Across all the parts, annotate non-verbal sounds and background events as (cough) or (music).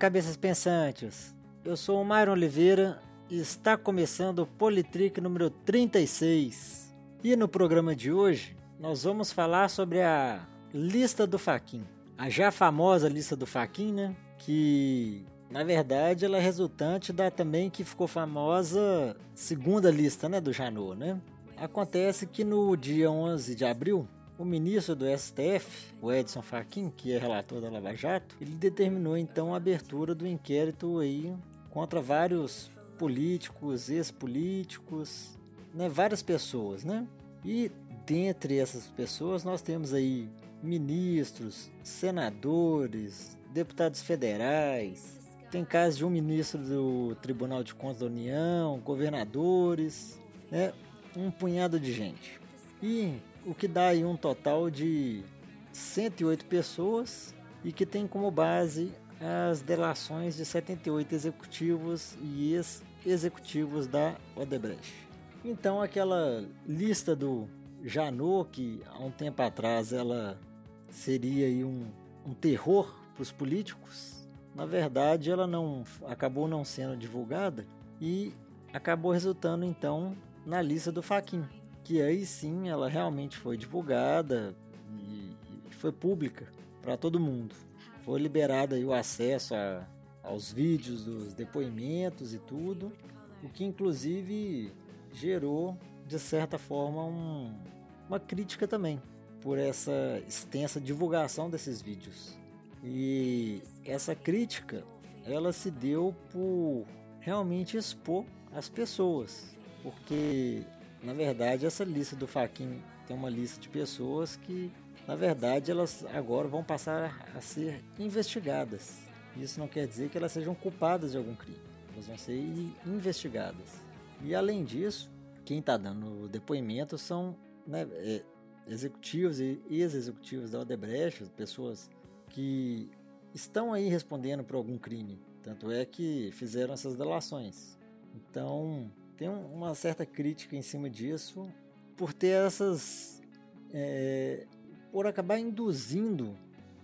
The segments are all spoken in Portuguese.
cabeças pensantes! Eu sou o Myron Oliveira e está começando o Politrick número 36. E no programa de hoje nós vamos falar sobre a lista do Faquin. A já famosa lista do Faquin, né? Que na verdade ela é resultante da também que ficou famosa segunda lista, né, do Janot, né? Acontece que no dia 11 de abril o ministro do STF, o Edson Fachin, que é relator da Lava Jato, ele determinou então a abertura do inquérito aí contra vários políticos, ex-políticos, né, várias pessoas, né? E dentre essas pessoas nós temos aí ministros, senadores, deputados federais, tem casos de um ministro do Tribunal de Contas da União, governadores, né? um punhado de gente. E o que dá aí um total de 108 pessoas e que tem como base as delações de 78 executivos e ex-executivos da Odebrecht. Então aquela lista do Janot, que há um tempo atrás ela seria aí um, um terror para os políticos, na verdade ela não acabou não sendo divulgada e acabou resultando então na lista do Faquin, que aí sim ela realmente foi divulgada e, foi pública para todo mundo. Foi liberado o acesso a, aos vídeos dos depoimentos e tudo, o que inclusive gerou de certa forma um, uma crítica também por essa extensa divulgação desses vídeos. E essa crítica ela se deu por realmente expor as pessoas, porque na verdade, essa lista do Faquin tem uma lista de pessoas que, na verdade, elas agora vão passar a ser investigadas. Isso não quer dizer que elas sejam culpadas de algum crime. Elas vão ser investigadas. E além disso, quem está dando depoimento são né, é, executivos e ex-executivos da Odebrecht, pessoas que estão aí respondendo por algum crime. Tanto é que fizeram essas delações. Então, tem uma certa crítica em cima disso por ter essas. É, por acabar induzindo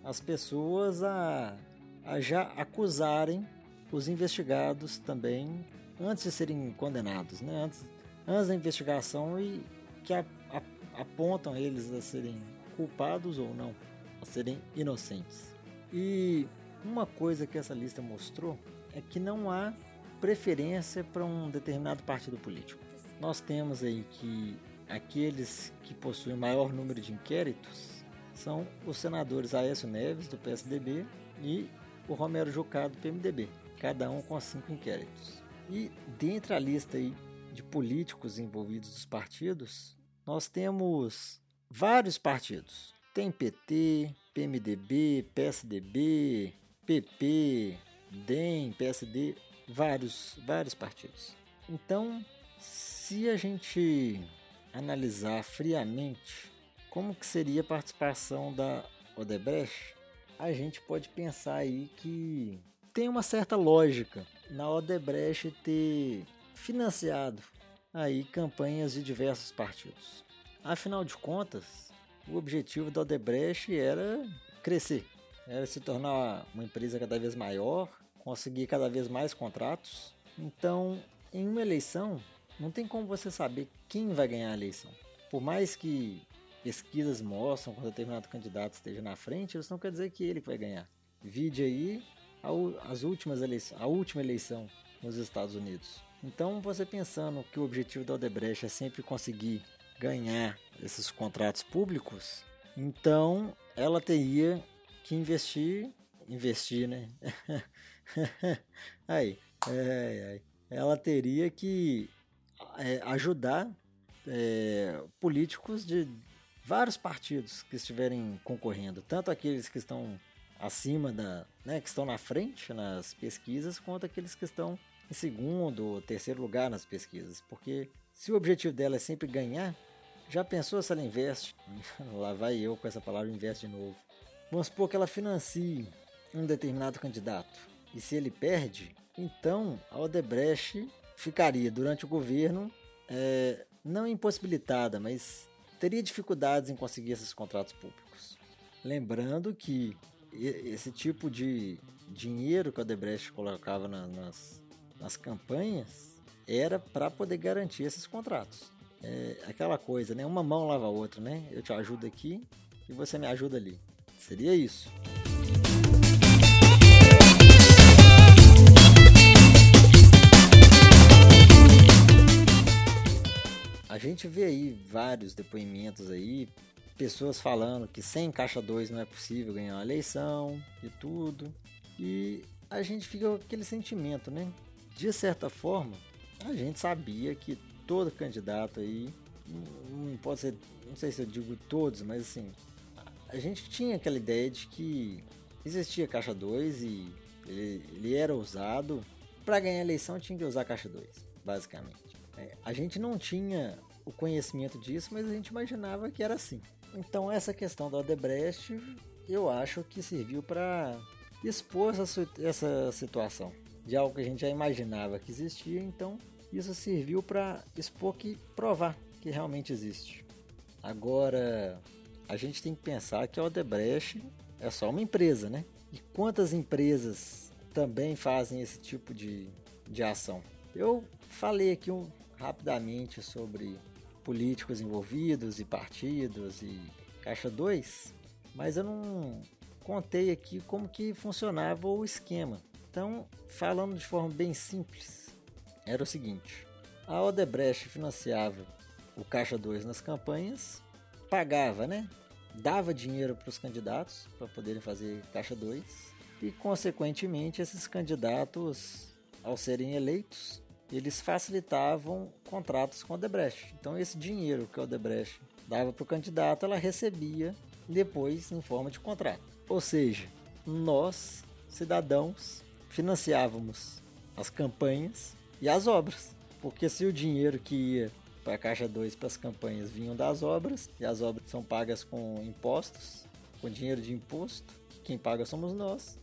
as pessoas a, a já acusarem os investigados também antes de serem condenados, né? antes, antes da investigação e que a, a, apontam eles a serem culpados ou não, a serem inocentes. E uma coisa que essa lista mostrou é que não há preferência para um determinado partido político. Nós temos aí que aqueles que possuem maior número de inquéritos são os senadores Aécio Neves, do PSDB, e o Romero Jucá, do PMDB, cada um com cinco inquéritos. E dentre a lista aí de políticos envolvidos dos partidos, nós temos vários partidos. Tem PT, PMDB, PSDB, PP, DEM, PSD, vários, vários partidos. Então, se a gente analisar friamente como que seria a participação da Odebrecht, a gente pode pensar aí que tem uma certa lógica na Odebrecht ter financiado aí campanhas de diversos partidos. Afinal de contas, o objetivo da Odebrecht era crescer, era se tornar uma empresa cada vez maior conseguir cada vez mais contratos. Então, em uma eleição, não tem como você saber quem vai ganhar a eleição. Por mais que pesquisas mostram um determinado candidato esteja na frente, isso não quer dizer que ele vai ganhar. Vide aí as últimas eleições, a última eleição nos Estados Unidos. Então, você pensando que o objetivo da Odebrecht é sempre conseguir ganhar esses contratos públicos, então ela teria que investir, investir, né? (laughs) (laughs) aí, ela teria que é, ajudar é, políticos de vários partidos que estiverem concorrendo, tanto aqueles que estão acima da, né, que estão na frente nas pesquisas, quanto aqueles que estão em segundo ou terceiro lugar nas pesquisas, porque se o objetivo dela é sempre ganhar, já pensou se ela investe? (laughs) Lá vai eu com essa palavra investe de novo. Vamos supor que ela financie um determinado candidato e se ele perde, então a Odebrecht ficaria durante o governo é, não impossibilitada, mas teria dificuldades em conseguir esses contratos públicos. Lembrando que esse tipo de dinheiro que o Odebrecht colocava na, nas, nas campanhas era para poder garantir esses contratos. É aquela coisa, né? Uma mão lava a outra, né? Eu te ajudo aqui e você me ajuda ali. Seria isso. Gente vê aí vários depoimentos aí, pessoas falando que sem caixa 2 não é possível ganhar uma eleição e tudo. E a gente fica com aquele sentimento, né? De certa forma, a gente sabia que todo candidato aí, não pode ser, não sei se eu digo todos, mas assim, a gente tinha aquela ideia de que existia caixa 2 e ele, ele era usado para ganhar a eleição tinha que usar caixa 2, basicamente. É, a gente não tinha o conhecimento disso, mas a gente imaginava que era assim. Então essa questão da Odebrecht, eu acho que serviu para expor essa, essa situação de algo que a gente já imaginava que existia, então isso serviu para expor que provar que realmente existe. Agora, a gente tem que pensar que a Odebrecht é só uma empresa, né? E quantas empresas também fazem esse tipo de, de ação? Eu falei aqui um, rapidamente sobre políticos envolvidos e partidos e Caixa 2, mas eu não contei aqui como que funcionava o esquema. Então, falando de forma bem simples, era o seguinte: a Odebrecht financiava o Caixa 2 nas campanhas, pagava, né? Dava dinheiro para os candidatos para poderem fazer Caixa 2 e, consequentemente, esses candidatos, ao serem eleitos, eles facilitavam contratos com a Odebrecht. Então, esse dinheiro que a Odebrecht dava para o candidato, ela recebia depois em forma de contrato. Ou seja, nós, cidadãos, financiávamos as campanhas e as obras. Porque se o dinheiro que ia para a Caixa 2 para as campanhas vinham das obras, e as obras são pagas com impostos, com dinheiro de imposto, que quem paga somos nós,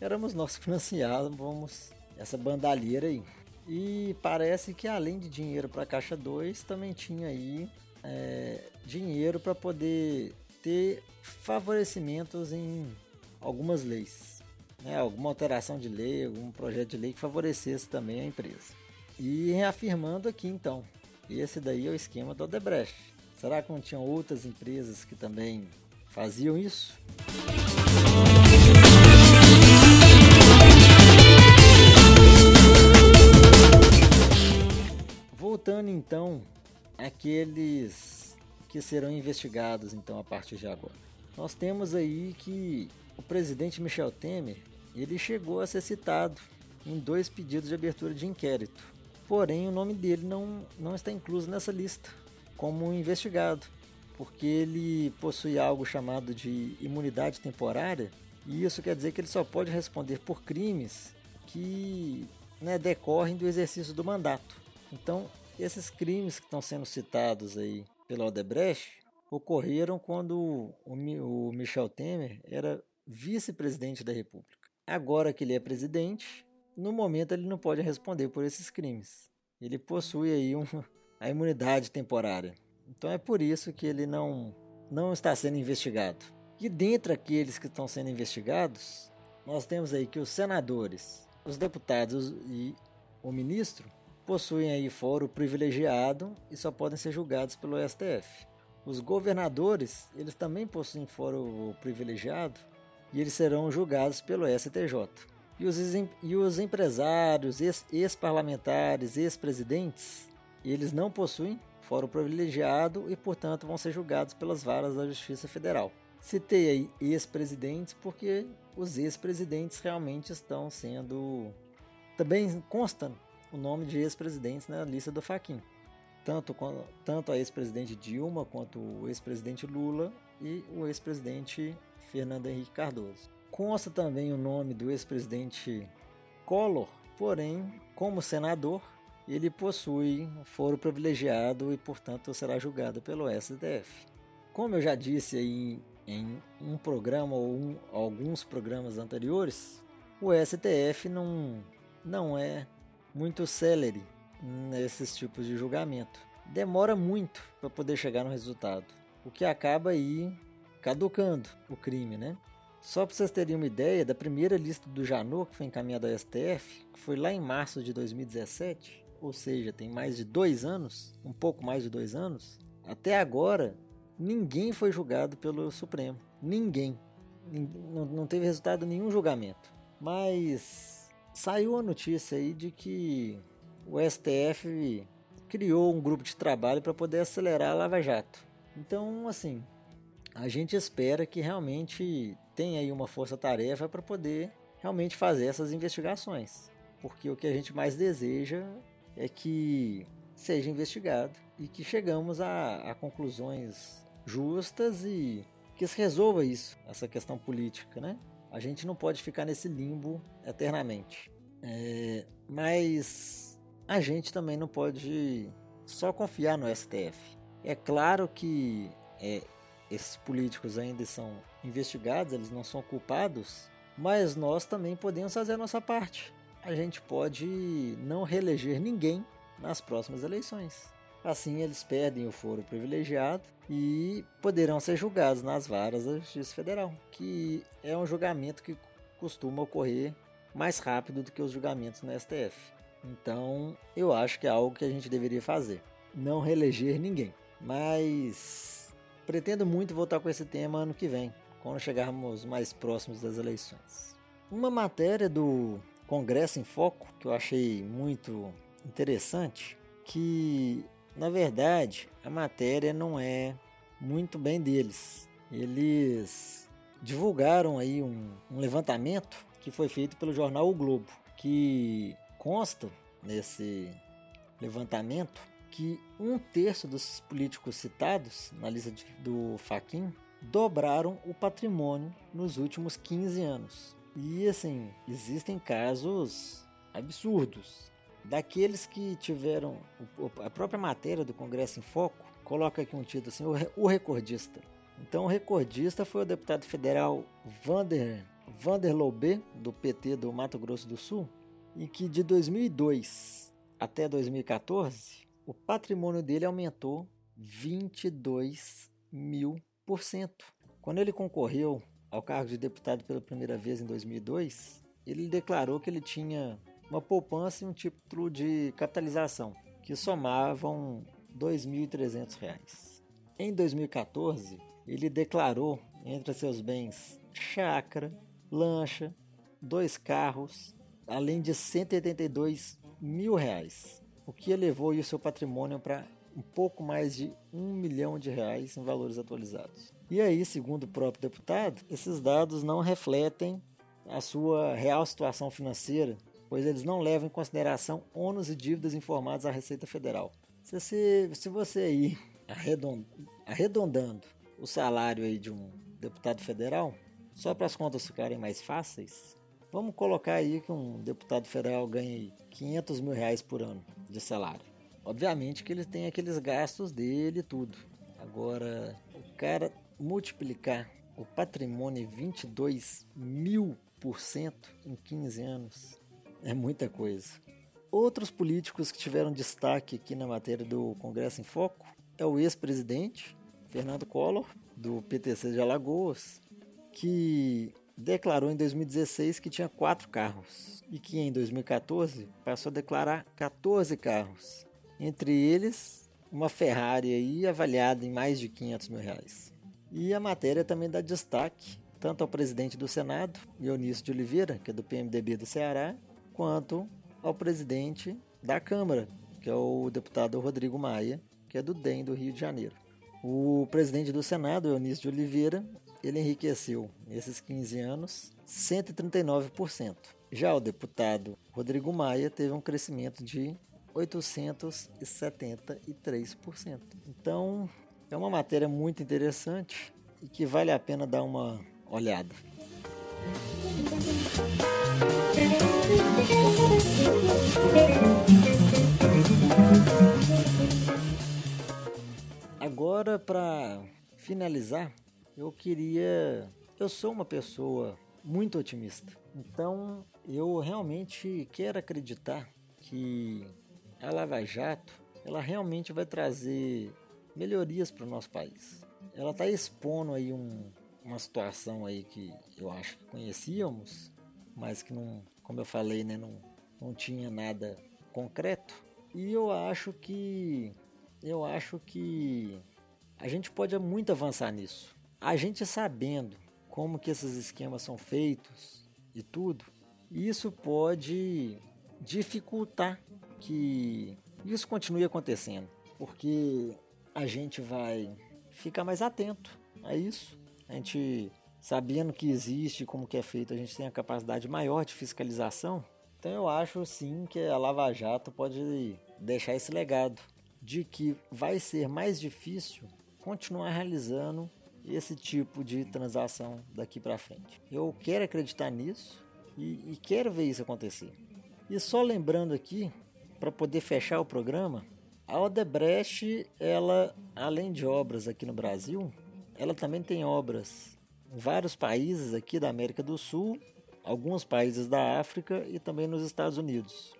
éramos nós que financiávamos essa bandalheira aí. E parece que além de dinheiro para a Caixa 2, também tinha aí é, dinheiro para poder ter favorecimentos em algumas leis. Né? Alguma alteração de lei, algum projeto de lei que favorecesse também a empresa. E reafirmando aqui então, esse daí é o esquema do Odebrecht. Será que não tinham outras empresas que também faziam isso? Voltando então àqueles que serão investigados então a partir de agora. Nós temos aí que o presidente Michel Temer, ele chegou a ser citado em dois pedidos de abertura de inquérito. Porém, o nome dele não, não está incluso nessa lista como investigado, porque ele possui algo chamado de imunidade temporária, e isso quer dizer que ele só pode responder por crimes que né, decorrem do exercício do mandato. Então, esses crimes que estão sendo citados aí pela Odebrecht ocorreram quando o Michel Temer era vice-presidente da República. Agora que ele é presidente, no momento ele não pode responder por esses crimes. Ele possui aí um, (laughs) a imunidade temporária. Então é por isso que ele não, não está sendo investigado. E dentre aqueles que estão sendo investigados, nós temos aí que os senadores, os deputados e o ministro possuem aí foro privilegiado e só podem ser julgados pelo STF. Os governadores, eles também possuem foro privilegiado e eles serão julgados pelo STJ. E os, e os empresários, ex-parlamentares, ex-presidentes, eles não possuem foro privilegiado e, portanto, vão ser julgados pelas varas da Justiça Federal. Citei aí ex-presidentes porque os ex-presidentes realmente estão sendo. Também consta o nome de ex-presidentes na lista do Faquin. Tanto, tanto a ex-presidente Dilma quanto o ex-presidente Lula e o ex-presidente Fernando Henrique Cardoso. Consta também o nome do ex-presidente Collor, porém, como senador, ele possui foro privilegiado e, portanto, será julgado pelo STF. Como eu já disse aí em um programa ou um, alguns programas anteriores, o STF não, não é muito célere nesses tipos de julgamento. Demora muito para poder chegar no resultado, o que acaba aí caducando o crime, né? Só para vocês terem uma ideia, da primeira lista do Janot, que foi encaminhada ao STF, que foi lá em março de 2017, ou seja, tem mais de dois anos, um pouco mais de dois anos, até agora, ninguém foi julgado pelo Supremo. Ninguém. Não teve resultado nenhum julgamento. Mas saiu a notícia aí de que o STF criou um grupo de trabalho para poder acelerar a Lava Jato. Então, assim, a gente espera que realmente tenha aí uma força-tarefa para poder realmente fazer essas investigações. Porque o que a gente mais deseja é que seja investigado e que chegamos a, a conclusões justas e que se resolva isso, essa questão política, né? A gente não pode ficar nesse limbo eternamente. É, mas a gente também não pode só confiar no STF. É claro que é, esses políticos ainda são investigados, eles não são culpados, mas nós também podemos fazer a nossa parte. A gente pode não reeleger ninguém nas próximas eleições. Assim, eles perdem o foro privilegiado e poderão ser julgados nas varas da Justiça Federal, que é um julgamento que costuma ocorrer mais rápido do que os julgamentos no STF. Então, eu acho que é algo que a gente deveria fazer. Não reeleger ninguém. Mas pretendo muito voltar com esse tema ano que vem, quando chegarmos mais próximos das eleições. Uma matéria do Congresso em Foco que eu achei muito interessante, que na verdade a matéria não é muito bem deles. Eles divulgaram aí um, um levantamento que foi feito pelo jornal O Globo, que consta nesse levantamento que um terço dos políticos citados na lista de, do Faquin dobraram o patrimônio nos últimos 15 anos. E assim, existem casos absurdos. Daqueles que tiveram a própria matéria do Congresso em Foco, coloca aqui um título assim: o recordista. Então, o recordista foi o deputado federal Vander, Vander Lobe, do PT do Mato Grosso do Sul, e que de 2002 até 2014, o patrimônio dele aumentou 22 mil por cento. Quando ele concorreu ao cargo de deputado pela primeira vez em 2002, ele declarou que ele tinha uma poupança e um título de capitalização, que somavam R$ 2.300. Em 2014, ele declarou entre seus bens chácara, lancha, dois carros, além de 182 mil reais, o que elevou o seu patrimônio para um pouco mais de um milhão de reais em valores atualizados. E aí, segundo o próprio deputado, esses dados não refletem a sua real situação financeira pois eles não levam em consideração ônus e dívidas informados à Receita Federal. Se você, se você aí arredondando o salário aí de um deputado federal, só para as contas ficarem mais fáceis, vamos colocar aí que um deputado federal ganhe 500 mil reais por ano de salário. Obviamente que ele tem aqueles gastos dele e tudo. Agora, o cara multiplicar o patrimônio 22 mil por cento em 15 anos é muita coisa. Outros políticos que tiveram destaque aqui na matéria do Congresso em Foco é o ex-presidente Fernando Collor, do PTC de Alagoas, que declarou em 2016 que tinha quatro carros e que em 2014 passou a declarar 14 carros, entre eles uma Ferrari aí avaliada em mais de 500 mil reais. E a matéria também dá destaque tanto ao presidente do Senado, Dionísio de Oliveira, que é do PMDB do Ceará, quanto ao presidente da Câmara, que é o deputado Rodrigo Maia, que é do DEM do Rio de Janeiro. O presidente do Senado, Eunício de Oliveira, ele enriqueceu nesses 15 anos 139%. Já o deputado Rodrigo Maia teve um crescimento de 873%. Então, é uma matéria muito interessante e que vale a pena dar uma olhada. Finalizar, eu queria. Eu sou uma pessoa muito otimista, então eu realmente quero acreditar que a Lava Jato ela realmente vai trazer melhorias para o nosso país. Ela está expondo aí um, uma situação aí que eu acho que conhecíamos, mas que não, como eu falei, né, não, não tinha nada concreto. E eu acho que eu acho que a gente pode muito avançar nisso. A gente sabendo como que esses esquemas são feitos e tudo, isso pode dificultar que isso continue acontecendo, porque a gente vai ficar mais atento a isso. A gente sabendo que existe, como que é feito, a gente tem a capacidade maior de fiscalização. Então eu acho sim que a Lava Jato pode deixar esse legado de que vai ser mais difícil continuar realizando esse tipo de transação daqui para frente. Eu quero acreditar nisso e, e quero ver isso acontecer. E só lembrando aqui, para poder fechar o programa, a Odebrecht, ela, além de obras aqui no Brasil, ela também tem obras em vários países aqui da América do Sul, alguns países da África e também nos Estados Unidos.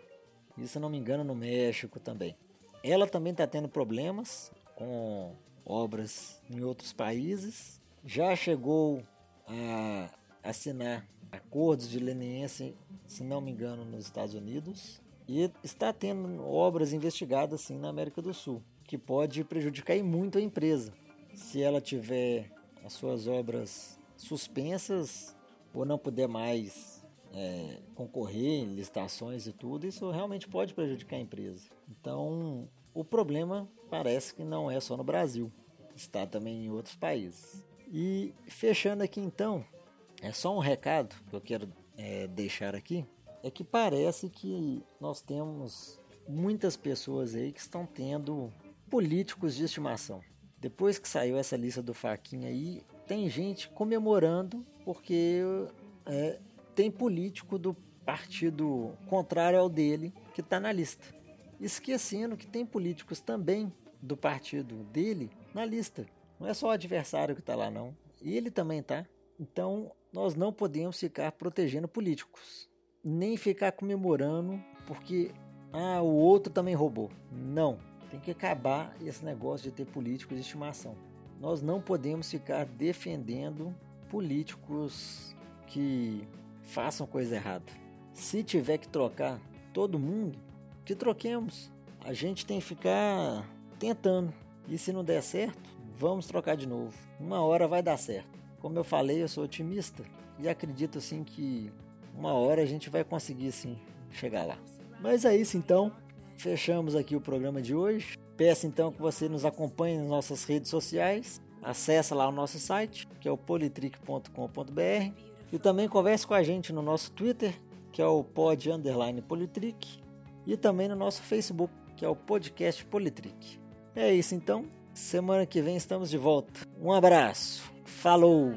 E se não me engano, no México também. Ela também está tendo problemas com obras em outros países. Já chegou a assinar acordos de leniência, se não me engano, nos Estados Unidos. E está tendo obras investigadas sim na América do Sul, que pode prejudicar muito a empresa. Se ela tiver as suas obras suspensas ou não puder mais é, concorrer em licitações e tudo, isso realmente pode prejudicar a empresa. Então, o problema parece que não é só no Brasil, está também em outros países. E fechando aqui então, é só um recado que eu quero é, deixar aqui é que parece que nós temos muitas pessoas aí que estão tendo políticos de estimação. Depois que saiu essa lista do Faquinha aí, tem gente comemorando porque é, tem político do partido contrário ao dele que está na lista. Esquecendo que tem políticos também do partido dele na lista. Não é só o adversário que está lá, não. E ele também está. Então, nós não podemos ficar protegendo políticos nem ficar comemorando porque ah, o outro também roubou. Não, tem que acabar esse negócio de ter políticos de estimação. Nós não podemos ficar defendendo políticos que façam coisa errada. Se tiver que trocar todo mundo, que troquemos. A gente tem que ficar tentando. E se não der certo, vamos trocar de novo. Uma hora vai dar certo. Como eu falei, eu sou otimista e acredito assim que uma hora a gente vai conseguir sim chegar lá. Mas é isso então. Fechamos aqui o programa de hoje. Peço então que você nos acompanhe nas nossas redes sociais. Acesse lá o nosso site, que é o politrick.com.br. E também converse com a gente no nosso Twitter, que é o pod politrick. E também no nosso Facebook, que é o podcast Politrick. É isso então. Semana que vem estamos de volta. Um abraço. Falou!